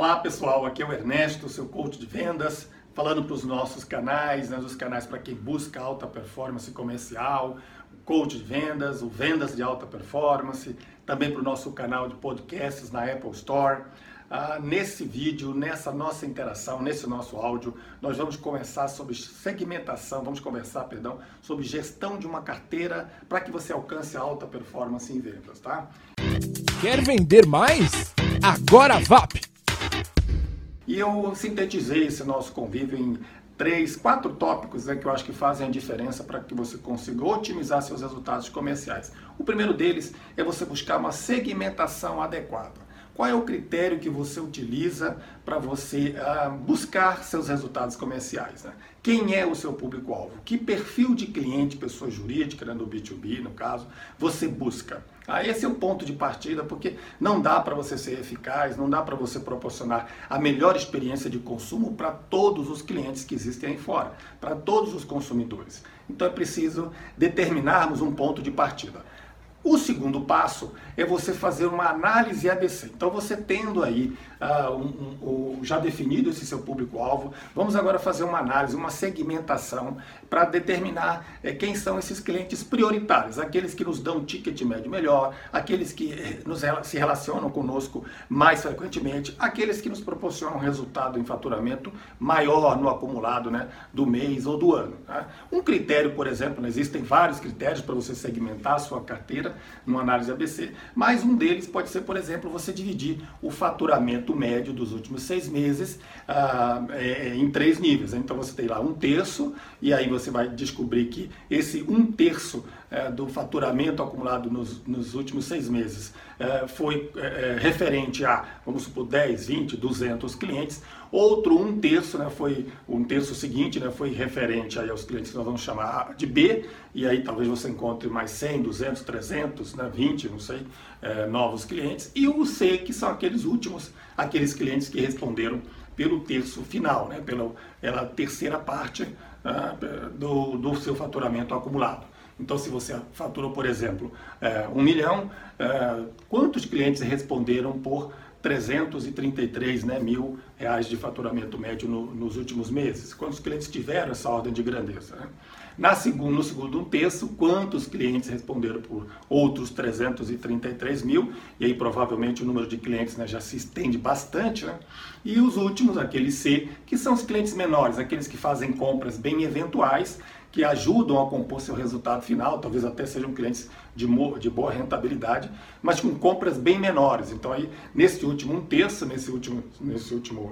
Olá pessoal, aqui é o Ernesto, seu coach de vendas, falando para os nossos canais, né, os canais para quem busca alta performance comercial, o coach de vendas, o vendas de alta performance, também para o nosso canal de podcasts na Apple Store. Ah, nesse vídeo, nessa nossa interação, nesse nosso áudio, nós vamos conversar sobre segmentação, vamos conversar, perdão, sobre gestão de uma carteira para que você alcance alta performance em vendas, tá? Quer vender mais? Agora VAP! E eu sintetizei esse nosso convívio em três, quatro tópicos né, que eu acho que fazem a diferença para que você consiga otimizar seus resultados comerciais. O primeiro deles é você buscar uma segmentação adequada. Qual é o critério que você utiliza para você uh, buscar seus resultados comerciais? Né? Quem é o seu público-alvo? Que perfil de cliente, pessoa jurídica, né, no B2B, no caso, você busca? Esse é o ponto de partida, porque não dá para você ser eficaz, não dá para você proporcionar a melhor experiência de consumo para todos os clientes que existem aí fora, para todos os consumidores. Então é preciso determinarmos um ponto de partida. O segundo passo é você fazer uma análise ABC. Então, você tendo aí uh, um, um, já definido esse seu público-alvo, vamos agora fazer uma análise, uma segmentação para determinar eh, quem são esses clientes prioritários, aqueles que nos dão um ticket médio melhor, aqueles que eh, nos, se relacionam conosco mais frequentemente, aqueles que nos proporcionam resultado em faturamento maior no acumulado né, do mês ou do ano. Tá? Um critério, por exemplo, existem vários critérios para você segmentar a sua carteira numa análise ABC, mas um deles pode ser, por exemplo, você dividir o faturamento médio dos últimos seis meses ah, é, em três níveis. Então você tem lá um terço, e aí você vai descobrir que esse um terço é, do faturamento acumulado nos, nos últimos seis meses é, foi é, é referente a, vamos supor, 10, 20, 200 clientes. Outro um terço, né, foi um terço seguinte, né, foi referente aí aos clientes que nós vamos chamar de B, e aí talvez você encontre mais 100, 200, 300, né, 20, não sei, é, novos clientes. E o C, que são aqueles últimos, aqueles clientes que responderam pelo terço final, né, pela, pela terceira parte uh, do, do seu faturamento acumulado. Então, se você faturou, por exemplo, é, um milhão, é, quantos clientes responderam por 333 né, mil reais de faturamento médio no, nos últimos meses? Quantos clientes tiveram essa ordem de grandeza? Né? Na segundo, no segundo um terço, quantos clientes responderam por outros 333 mil? E aí provavelmente o número de clientes né, já se estende bastante. Né? E os últimos, aqueles C, que são os clientes menores, aqueles que fazem compras bem eventuais que ajudam a compor seu resultado final, talvez até sejam clientes de, de boa rentabilidade, mas com compras bem menores. Então aí, nesse último um terço, nesse último, nesse último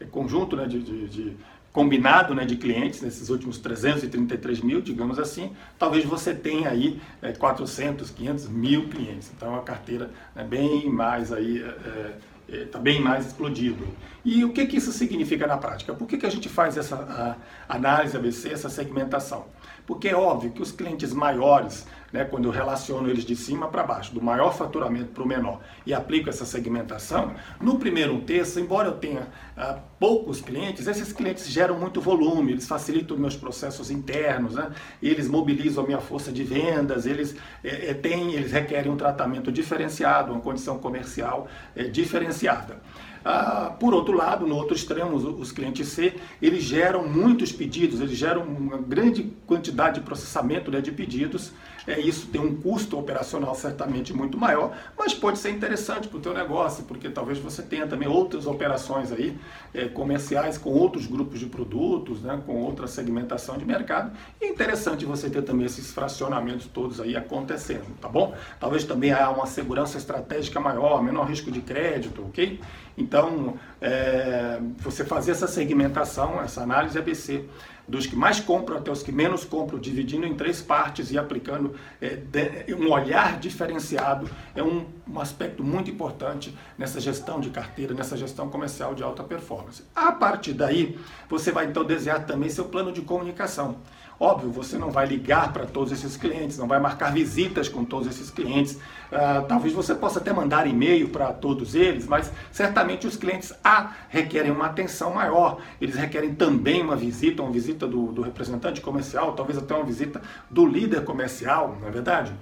é, conjunto né, de, de, de combinado né, de clientes, nesses últimos 333 mil, digamos assim, talvez você tenha aí é, 400, 500 mil clientes. Então é uma carteira né, bem mais aí... É, está é, bem mais explodido. E o que, que isso significa na prática? Por que, que a gente faz essa análise ABC, essa segmentação? Porque é óbvio que os clientes maiores, né, quando eu relaciono eles de cima para baixo, do maior faturamento para o menor, e aplico essa segmentação, no primeiro terço, embora eu tenha ah, poucos clientes, esses clientes geram muito volume, eles facilitam meus processos internos, né, eles mobilizam a minha força de vendas, eles, é, é, têm, eles requerem um tratamento diferenciado, uma condição comercial é, diferenciada. Ah, por outro lado, no outro extremo, os, os, clientes C, eles geram muitos pedidos, eles geram uma grande quantidade de processamento né, de pedidos. É, isso tem um custo operacional certamente muito maior, mas pode ser interessante para o teu negócio, porque talvez você tenha também outras operações aí é, comerciais com outros grupos de produtos, né, com outra segmentação de mercado. E é interessante você ter também esses fracionamentos todos aí acontecendo, tá bom? Talvez também há uma segurança estratégica maior, menor risco de crédito, ok? Então, é, você fazer essa segmentação, essa análise ABC, dos que mais compram até os que menos compram, dividindo em três partes e aplicando é, de, um olhar diferenciado, é um, um aspecto muito importante nessa gestão de carteira, nessa gestão comercial de alta performance. A partir daí, você vai então desenhar também seu plano de comunicação. Óbvio, você não vai ligar para todos esses clientes, não vai marcar visitas com todos esses clientes. Uh, talvez você possa até mandar e-mail para todos eles, mas certamente os clientes A requerem uma atenção maior. Eles requerem também uma visita, uma visita do, do representante comercial, talvez até uma visita do líder comercial, não é verdade?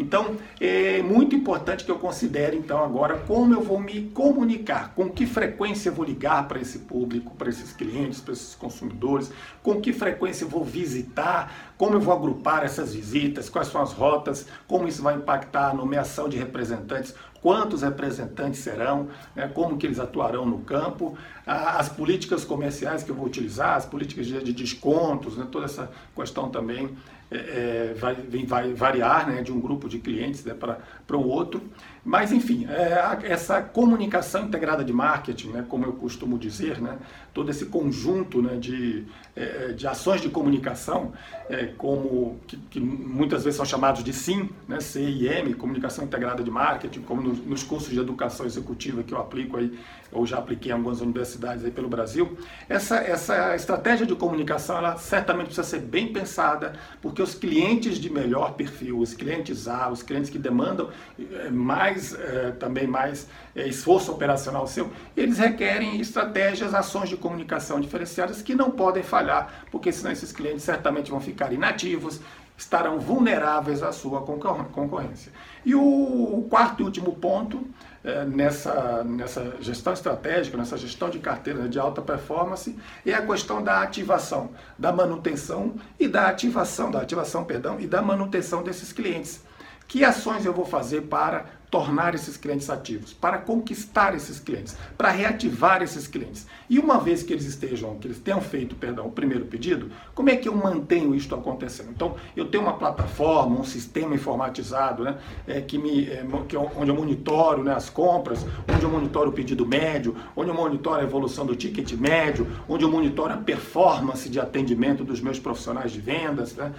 Então, é muito importante que eu considere, então, agora como eu vou me comunicar, com que frequência eu vou ligar para esse público, para esses clientes, para esses consumidores, com que frequência eu vou visitar, como eu vou agrupar essas visitas, quais são as rotas, como isso vai impactar a nomeação de representantes, quantos representantes serão, né, como que eles atuarão no campo, as políticas comerciais que eu vou utilizar, as políticas de descontos, né, toda essa questão também é, é, vai, vai, variar né, de um grupo de clientes né, para o outro. Mas, enfim, é, essa comunicação integrada de marketing, né, como eu costumo dizer, né, todo esse conjunto né, de, é, de ações de comunicação, é, como que, que, muitas vezes são chamados de SIM, né, CIM, Comunicação Integrada de Marketing, como nos, nos cursos de educação executiva que eu aplico aí, ou já apliquei em algumas universidades aí pelo Brasil, essa, essa estratégia de comunicação, ela certamente precisa ser bem pensada, porque os clientes de melhor perfil, os clientes A, os clientes que demandam é, mais é, também mais é, esforço operacional seu, eles requerem estratégias, ações de comunicação diferenciadas que não podem falhar, porque senão esses clientes certamente vão ficar inativos, estarão vulneráveis à sua concorrência. E o quarto e último ponto é, nessa, nessa gestão estratégica, nessa gestão de carteira de alta performance, é a questão da ativação, da manutenção e da ativação, da ativação, perdão, e da manutenção desses clientes. Que ações eu vou fazer para tornar esses clientes ativos, para conquistar esses clientes, para reativar esses clientes. E uma vez que eles estejam, que eles tenham feito, perdão, o primeiro pedido, como é que eu mantenho isto acontecendo? Então, eu tenho uma plataforma, um sistema informatizado, né, é, que me, é, que, onde eu monitoro né, as compras, onde eu monitoro o pedido médio, onde eu monitoro a evolução do ticket médio, onde eu monitoro a performance de atendimento dos meus profissionais de vendas, né,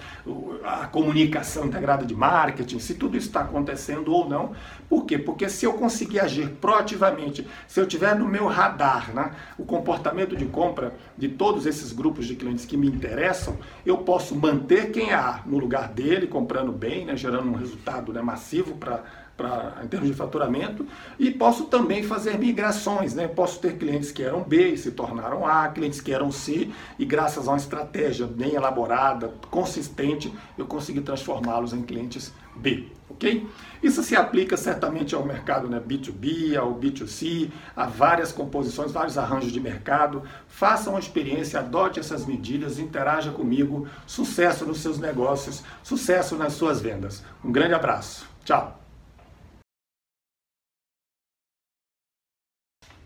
a comunicação integrada de marketing, se tudo isso está acontecendo ou não, por quê? Porque se eu conseguir agir proativamente, se eu tiver no meu radar né, o comportamento de compra de todos esses grupos de clientes que me interessam, eu posso manter quem há no lugar dele, comprando bem, né, gerando um resultado né, massivo para Pra, em termos de faturamento, e posso também fazer migrações. Né? Posso ter clientes que eram B e se tornaram A, clientes que eram C, e graças a uma estratégia bem elaborada, consistente, eu consegui transformá-los em clientes B. ok? Isso se aplica certamente ao mercado né, B2B, ao B2C, a várias composições, vários arranjos de mercado. Faça uma experiência, adote essas medidas, interaja comigo. Sucesso nos seus negócios, sucesso nas suas vendas. Um grande abraço. Tchau.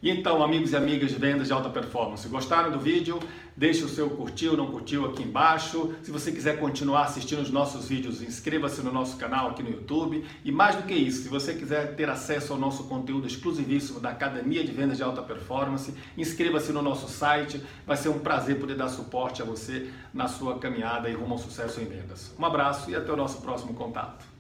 Então, amigos e amigas de vendas de alta performance, gostaram do vídeo? Deixe o seu curtiu, não curtiu aqui embaixo. Se você quiser continuar assistindo os nossos vídeos, inscreva-se no nosso canal aqui no YouTube. E mais do que isso, se você quiser ter acesso ao nosso conteúdo exclusivíssimo da Academia de Vendas de Alta Performance, inscreva-se no nosso site. Vai ser um prazer poder dar suporte a você na sua caminhada e rumo ao sucesso em vendas. Um abraço e até o nosso próximo contato.